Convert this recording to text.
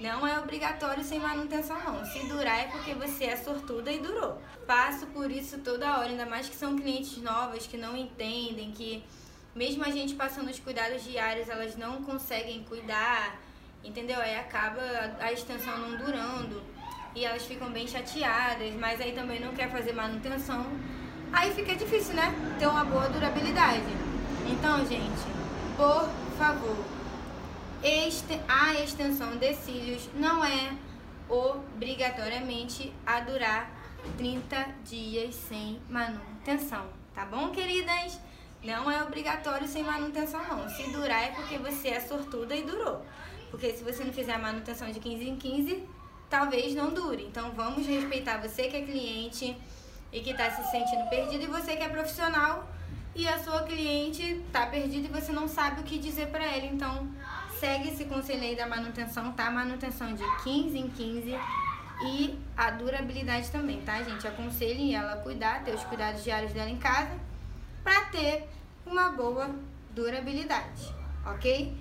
Não é obrigatório sem manutenção não. Se durar é porque você é sortuda e durou. Passo por isso toda hora, ainda mais que são clientes novas que não entendem que mesmo a gente passando os cuidados diários, elas não conseguem cuidar, entendeu? Aí acaba a extensão não durando e elas ficam bem chateadas, mas aí também não quer fazer manutenção. Aí fica difícil, né? Ter uma boa durabilidade. Então, gente, por favor, a extensão de cílios não é obrigatoriamente a durar 30 dias sem manutenção, tá bom, queridas? Não é obrigatório sem manutenção, não. Se durar é porque você é sortuda e durou. Porque se você não fizer a manutenção de 15 em 15, talvez não dure. Então vamos respeitar você que é cliente e que está se sentindo perdido e você que é profissional e a sua cliente está perdida e você não sabe o que dizer para ela. Então segue esse conselho aí da manutenção, tá? Manutenção de 15 em 15 e a durabilidade também, tá, gente? Aconselhem ela cuidar, ter os cuidados diários dela em casa para ter uma boa durabilidade, ok?